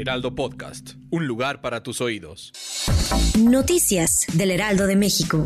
Heraldo Podcast. Un lugar para tus oídos. Noticias del Heraldo de México.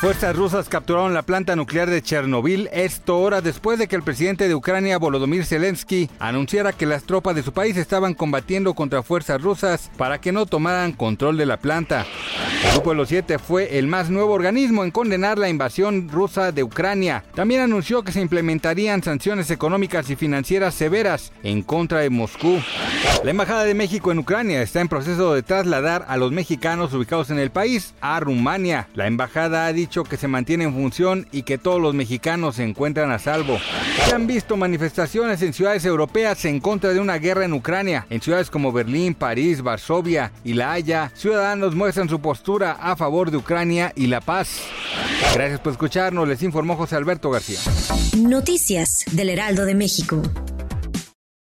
Fuerzas rusas capturaron la planta nuclear de Chernobyl esto horas después de que el presidente de Ucrania, Volodymyr Zelensky, anunciara que las tropas de su país estaban combatiendo contra fuerzas rusas para que no tomaran control de la planta. El Grupo de los Siete fue el más nuevo organismo en condenar la invasión rusa de Ucrania. También anunció que se implementarían sanciones económicas y financieras severas en contra de Moscú. La Embajada de México en Ucrania está en proceso de trasladar a los mexicanos ubicados en el país a Rumania. La embajada ha dicho que se mantiene en función y que todos los mexicanos se encuentran a salvo. Se han visto manifestaciones en ciudades europeas en contra de una guerra en Ucrania. En ciudades como Berlín, París, Varsovia y La Haya, ciudadanos muestran su postura a favor de Ucrania y la paz. Gracias por escucharnos, les informó José Alberto García. Noticias del Heraldo de México.